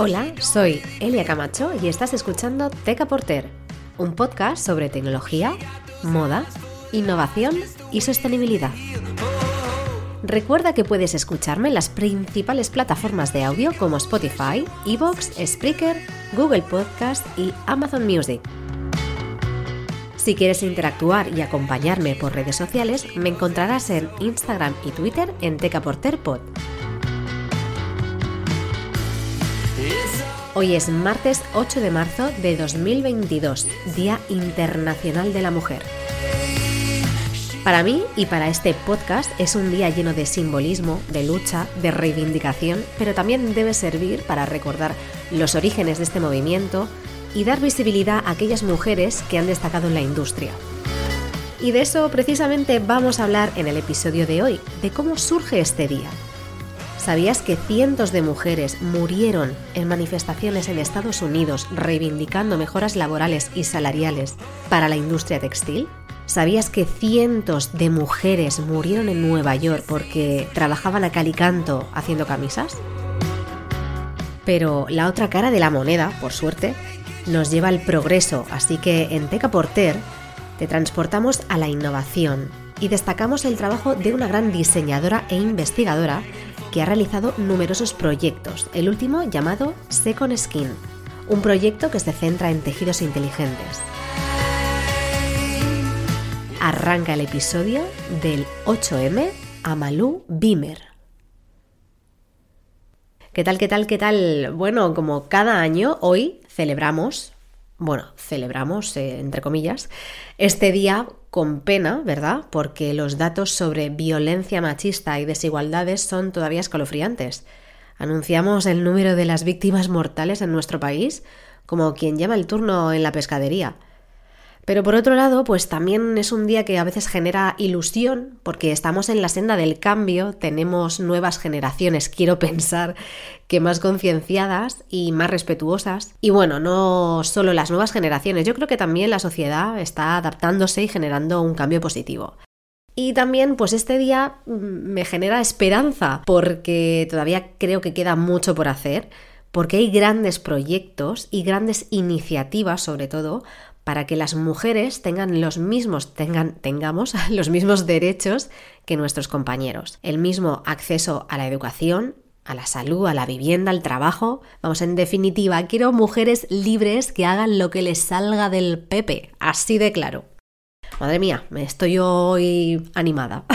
Hola, soy Elia Camacho y estás escuchando Teca Porter, un podcast sobre tecnología, moda, innovación y sostenibilidad. Recuerda que puedes escucharme en las principales plataformas de audio como Spotify, Evox, Spreaker, Google Podcast y Amazon Music. Si quieres interactuar y acompañarme por redes sociales, me encontrarás en Instagram y Twitter en Tecaporterpod. Hoy es martes 8 de marzo de 2022, Día Internacional de la Mujer. Para mí y para este podcast es un día lleno de simbolismo, de lucha, de reivindicación, pero también debe servir para recordar los orígenes de este movimiento y dar visibilidad a aquellas mujeres que han destacado en la industria. Y de eso precisamente vamos a hablar en el episodio de hoy, de cómo surge este día, ¿Sabías que cientos de mujeres murieron en manifestaciones en Estados Unidos reivindicando mejoras laborales y salariales para la industria textil? ¿Sabías que cientos de mujeres murieron en Nueva York porque trabajaban a calicanto haciendo camisas? Pero la otra cara de la moneda, por suerte, nos lleva al progreso, así que en Teca Porter te transportamos a la innovación y destacamos el trabajo de una gran diseñadora e investigadora ha realizado numerosos proyectos, el último llamado Second Skin, un proyecto que se centra en tejidos inteligentes. Arranca el episodio del 8M Amalú Bimer. ¿Qué tal, qué tal, qué tal? Bueno, como cada año, hoy celebramos bueno, celebramos, eh, entre comillas, este día con pena, ¿verdad? Porque los datos sobre violencia machista y desigualdades son todavía escalofriantes. Anunciamos el número de las víctimas mortales en nuestro país como quien llama el turno en la pescadería. Pero por otro lado, pues también es un día que a veces genera ilusión, porque estamos en la senda del cambio, tenemos nuevas generaciones, quiero pensar que más concienciadas y más respetuosas. Y bueno, no solo las nuevas generaciones, yo creo que también la sociedad está adaptándose y generando un cambio positivo. Y también, pues este día mm, me genera esperanza, porque todavía creo que queda mucho por hacer porque hay grandes proyectos y grandes iniciativas, sobre todo, para que las mujeres tengan los mismos, tengan, tengamos los mismos derechos que nuestros compañeros. El mismo acceso a la educación, a la salud, a la vivienda, al trabajo. Vamos, en definitiva, quiero mujeres libres que hagan lo que les salga del pepe, así de claro. Madre mía, me estoy hoy animada.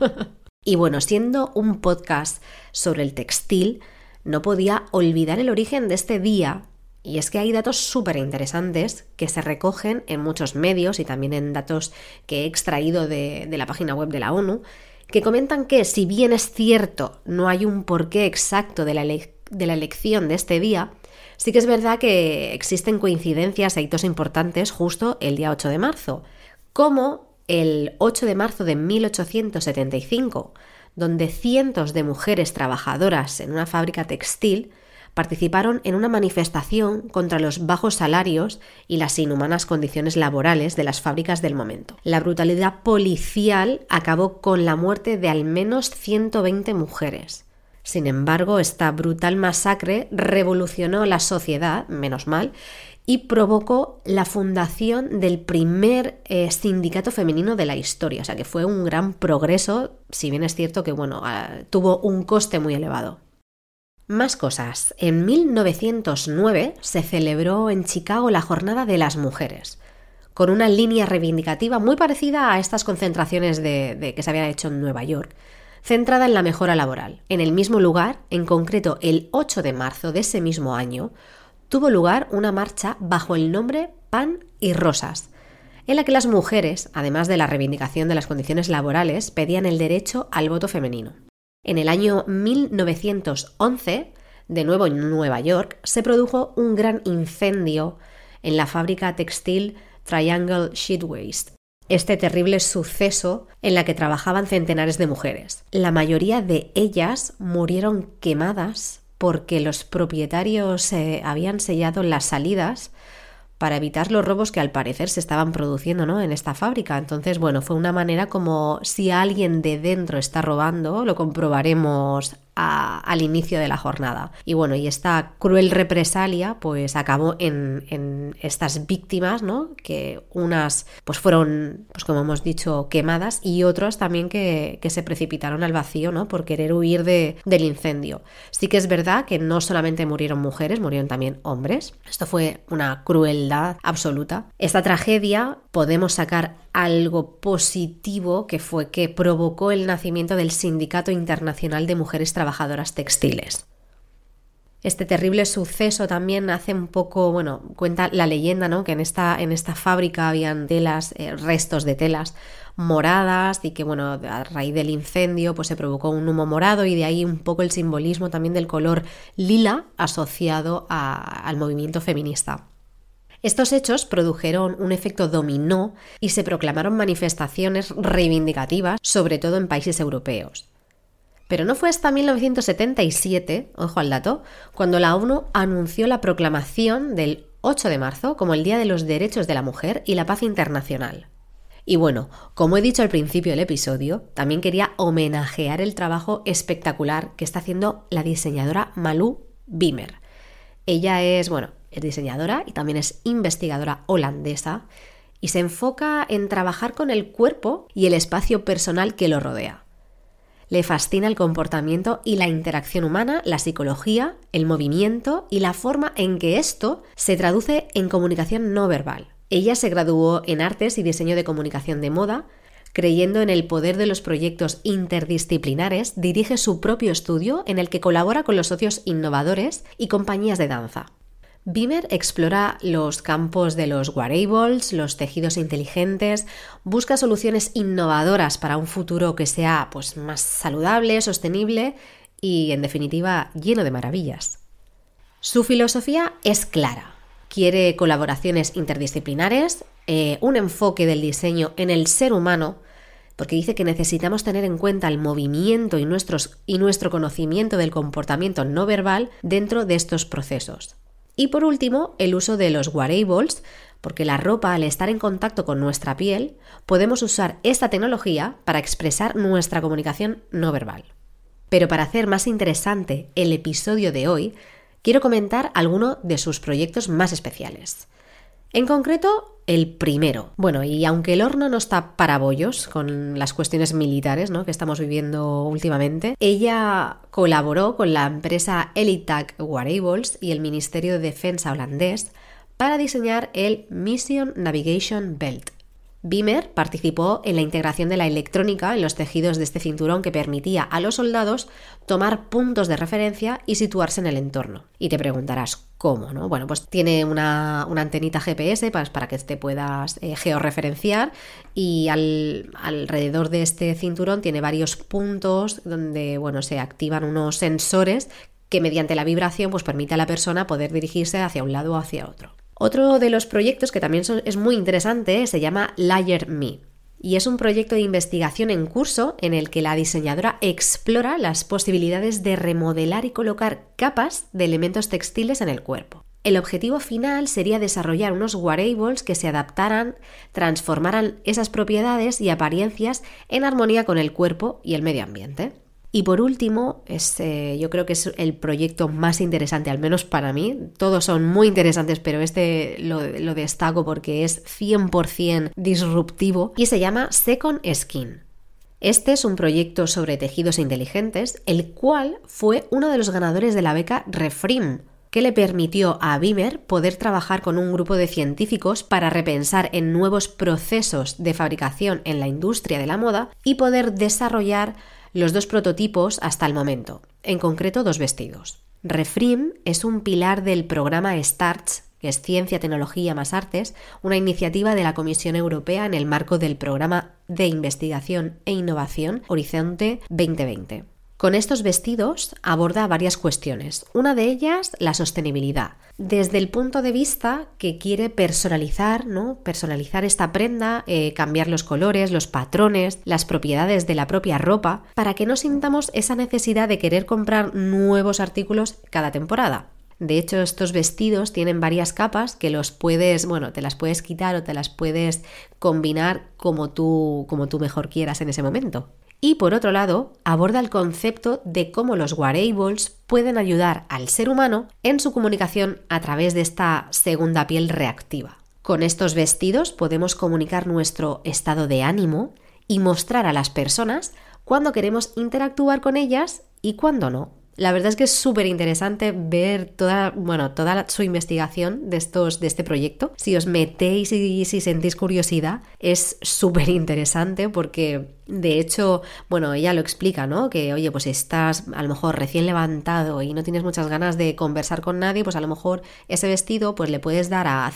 y bueno, siendo un podcast sobre el textil, no podía olvidar el origen de este día y es que hay datos súper interesantes que se recogen en muchos medios y también en datos que he extraído de, la página web de la ONU, que comentan que si bien es cierto no hay un porqué exacto de la, de la elección de este día, sí que es verdad que existen coincidencias e hitos importantes justo el día 8 de marzo, como el 8 de marzo de 1875, donde cientos de mujeres trabajadoras en una fábrica textil participaron en una manifestación contra los bajos salarios y las inhumanas condiciones laborales de las fábricas del momento. La brutalidad policial acabó con la muerte de al menos 120 mujeres. Sin embargo, esta brutal masacre revolucionó la sociedad, menos mal, y provocó la fundación del primer eh, sindicato femenino de la historia. O sea que fue un gran progreso, si bien es cierto que bueno, ah, tuvo un coste muy elevado. Más cosas. En 1909 se celebró en Chicago la Jornada de las Mujeres, con una línea reivindicativa muy parecida a estas concentraciones de, que se habían hecho en Nueva York, centrada en la mejora laboral. En el mismo lugar, en concreto el 8 de marzo de ese mismo año, tuvo lugar una marcha bajo el nombre Pan y Rosas, en la que las mujeres, además de la reivindicación de las condiciones laborales, pedían el derecho al voto femenino. En el año 1911, de nuevo en Nueva York, se produjo un gran incendio en la fábrica textil Triangle Sheetwaste. Este terrible suceso en la que trabajaban centenares de mujeres. La mayoría de ellas murieron quemadas porque los propietarios eh, habían sellado las salidas para evitar los robos que al parecer se estaban produciendo ¿no? en esta fábrica. Entonces, bueno, fue una manera como si alguien de dentro está robando, lo comprobaremos al inicio de la jornada. Y bueno, y esta cruel represalia pues acabó en, en, estas víctimas, ¿no? Que unas pues fueron, pues como hemos dicho, quemadas y otras también que, que se precipitaron al vacío, ¿no? Por querer huir de, del incendio. Sí que es verdad que no solamente murieron mujeres, murieron también hombres. Esto fue una crueldad absoluta. Esta tragedia podemos sacar algo positivo que fue que provocó el nacimiento del Sindicato Internacional de Mujeres Trabajadoras Textiles. Este terrible suceso también hace un poco, bueno, cuenta la leyenda, ¿no? Que en esta, en esta fábrica habían telas, eh, restos de telas moradas y que, bueno, a raíz del incendio, pues se provocó un humo morado y de ahí un poco el simbolismo también del color lila asociado al movimiento feminista. Estos hechos produjeron un efecto dominó y se proclamaron manifestaciones reivindicativas, sobre todo en países europeos. Pero no fue hasta 1977, ojo al dato, cuando la ONU anunció la proclamación del 8 de marzo como el Día de los Derechos de la Mujer y la Paz Internacional. Y bueno, como he dicho al principio del episodio, también quería homenajear el trabajo espectacular que está haciendo la diseñadora Malou Bimer. Ella es, bueno, es diseñadora y también es investigadora holandesa y se enfoca en trabajar con el cuerpo y el espacio personal que lo rodea. Le fascina el comportamiento y la interacción humana, la psicología, el movimiento y la forma en que esto se traduce en comunicación no verbal. Ella se graduó en artes y diseño de comunicación de moda, creyendo en el poder de los proyectos interdisciplinares, dirige su propio estudio en el que colabora con los socios innovadores y compañías de danza. Beamer explora los campos de los wearables, los tejidos inteligentes, busca soluciones innovadoras para un futuro que sea pues, más saludable, sostenible y, en definitiva, lleno de maravillas. Su filosofía es clara. Quiere colaboraciones interdisciplinares, eh, un enfoque del diseño en el ser humano, porque dice que necesitamos tener en cuenta el movimiento y, y nuestro conocimiento del comportamiento no verbal dentro de estos procesos. Y por último, el uso de los wearables, porque la ropa, al estar en contacto con nuestra piel, podemos usar esta tecnología para expresar nuestra comunicación no verbal. Pero para hacer más interesante el episodio de hoy, quiero comentar alguno de sus proyectos más especiales. En concreto, el primero. Bueno, y aunque el horno no está para bollos con las cuestiones militares ¿no? que estamos viviendo últimamente, ella colaboró con la empresa Elitac Wearables y el Ministerio de Defensa holandés para diseñar el Mission Navigation Belt, Beamer participó en la integración de la electrónica en los tejidos de este cinturón que permitía a los soldados tomar puntos de referencia y situarse en el entorno. Y te preguntarás, ¿cómo? No? Bueno, pues tiene una, antenita GPS para, para, que te puedas eh, georreferenciar y alrededor de este cinturón tiene varios puntos donde bueno, se activan unos sensores que mediante la vibración pues permite a la persona poder dirigirse hacia un lado o hacia otro. Otro de los proyectos que también es muy interesante se llama Layer Me y es un proyecto de investigación en curso en el que la diseñadora explora las posibilidades de remodelar y colocar capas de elementos textiles en el cuerpo. El objetivo final sería desarrollar unos wearables que se adaptaran, transformaran esas propiedades y apariencias en armonía con el cuerpo y el medio ambiente. Y por último, este, yo creo que es el proyecto más interesante, al menos para mí. Todos son muy interesantes, pero este lo, lo destaco porque es 100% disruptivo y se llama Second Skin. Este es un proyecto sobre tejidos inteligentes, el cual fue uno de los ganadores de la beca Refrim, que le permitió a Bimer poder trabajar con un grupo de científicos para repensar en nuevos procesos de fabricación en la industria de la moda y poder desarrollar los dos prototipos hasta el momento, en concreto dos vestidos. Refrim es un pilar del programa STARTS, que es Ciencia, Tecnología más Artes, una iniciativa de la Comisión Europea en el marco del programa de investigación e innovación Horizonte 2020. Con estos vestidos aborda varias cuestiones. Una de ellas, la sostenibilidad. Desde el punto de vista que quiere personalizar, ¿no? Personalizar esta prenda, eh, cambiar los colores, los patrones, las propiedades de la propia ropa, para que no sintamos esa necesidad de querer comprar nuevos artículos cada temporada. De hecho, estos vestidos tienen varias capas que los puedes, bueno, te las puedes quitar o te las puedes combinar como tú, como tú mejor quieras en ese momento. Y por otro lado, aborda el concepto de cómo los wearables pueden ayudar al ser humano en su comunicación a través de esta segunda piel reactiva. Con estos vestidos podemos comunicar nuestro estado de ánimo y mostrar a las personas cuándo queremos interactuar con ellas y cuándo no. La verdad es que es súper interesante ver toda, bueno, toda su investigación de, estos, de este proyecto. Si os metéis y si sentís curiosidad, es súper interesante porque de hecho, bueno, ella lo explica, ¿no? Que, oye, pues estás a lo mejor recién levantado y no tienes muchas ganas de conversar con nadie, pues a lo mejor ese vestido pues le puedes dar a,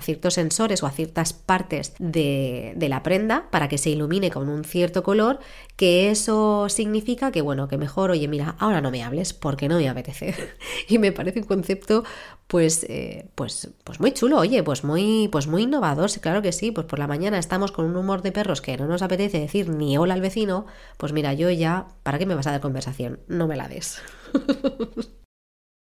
ciertos sensores o a ciertas partes de, de, la prenda para que se ilumine con un cierto color, que eso significa que, bueno, que mejor, oye, mira, ahora no me hables porque no me apetece. y me parece un concepto pues, eh, pues, pues muy chulo, oye, pues muy, pues muy innovador, claro que sí, pues por la mañana estamos con un humor de perros que no nos apetece decir ni hola al vecino, pues mira, yo ya, ¿para qué me vas a dar conversación? No me la des.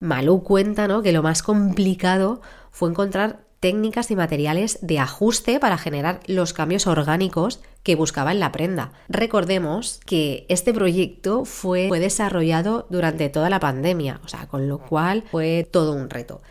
Malú cuenta, ¿no? Que lo más complicado fue encontrar técnicas y materiales de ajuste para generar los cambios orgánicos que buscaba en la prenda. Recordemos que este proyecto fue, fue desarrollado durante toda la pandemia, o sea, con lo cual fue todo un reto.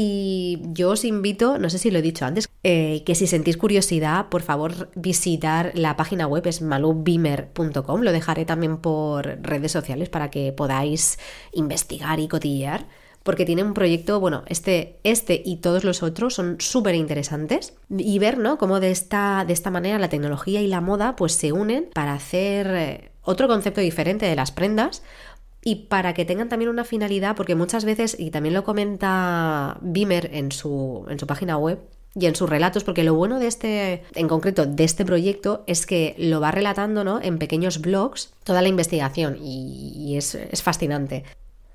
Y yo os invito, no sé si lo he dicho antes, eh, que si sentís curiosidad, por favor visitar la página web, es malubimer.com, lo dejaré también por redes sociales para que podáis investigar y cotillear porque tiene un proyecto, bueno, este, este y todos los otros son súper interesantes y ver, ¿no? Cómo de esta, de esta manera la tecnología y la moda pues se unen para hacer eh, otro concepto diferente de las prendas y para que tengan también una finalidad, porque muchas veces, y también lo comenta Beamer en su, en su página web, y en sus relatos, porque lo bueno de este, en concreto, de este proyecto es que lo va relatando ¿no? en pequeños blogs toda la investigación y, es, es, fascinante.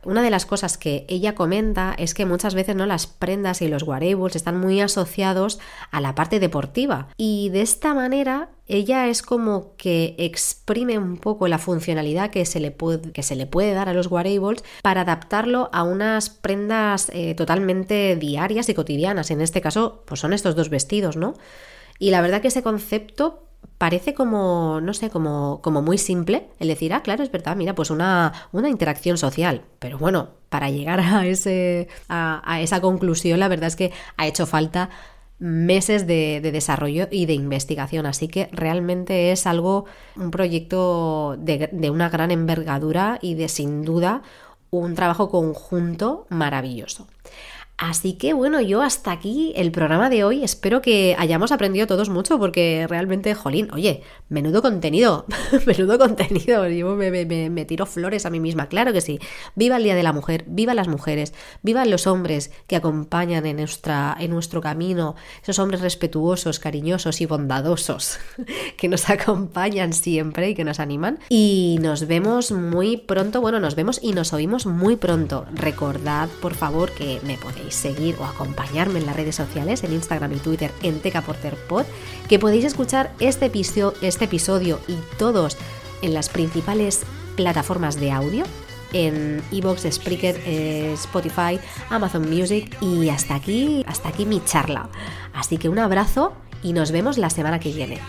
Una de las cosas que ella comenta es que muchas veces no las prendas y los wearables están muy asociados a la parte deportiva y de esta manera ella es como que exprime un poco la funcionalidad que se le puede, que se le puede dar a los wearables para adaptarlo a unas prendas eh, totalmente diarias y cotidianas. En este caso, pues son estos dos vestidos, ¿no? Y la verdad que ese concepto parece como, no sé, como, como muy simple el decir, ah, claro, es verdad, mira, pues una, una interacción social. Pero bueno, para llegar a, ese, a, esa conclusión, la verdad es que ha hecho falta meses de, desarrollo y de investigación. Así que realmente es algo, un proyecto de, de una gran envergadura y de sin duda un trabajo conjunto maravilloso. Así que bueno, yo hasta aquí el programa de hoy. Espero que hayamos aprendido todos mucho porque realmente, jolín, oye, menudo contenido, menudo contenido. Yo me, tiro flores a mí misma, claro que sí. Viva el Día de la Mujer, viva las mujeres, viva los hombres que acompañan en, nuestra, en nuestro camino, esos hombres respetuosos, cariñosos y bondadosos que nos acompañan siempre y que nos animan. Y nos vemos muy pronto, bueno, nos vemos y nos oímos muy pronto. Recordad, por favor, que me seguir o acompañarme en las redes sociales, en Instagram y Twitter, en Tecaporterpod, que podéis escuchar este episodio, este episodio y todos en las principales plataformas de audio, en Evox, Spreaker, eh, Spotify, Amazon Music y hasta aquí, hasta aquí mi charla. Así que un abrazo y nos vemos la semana que viene.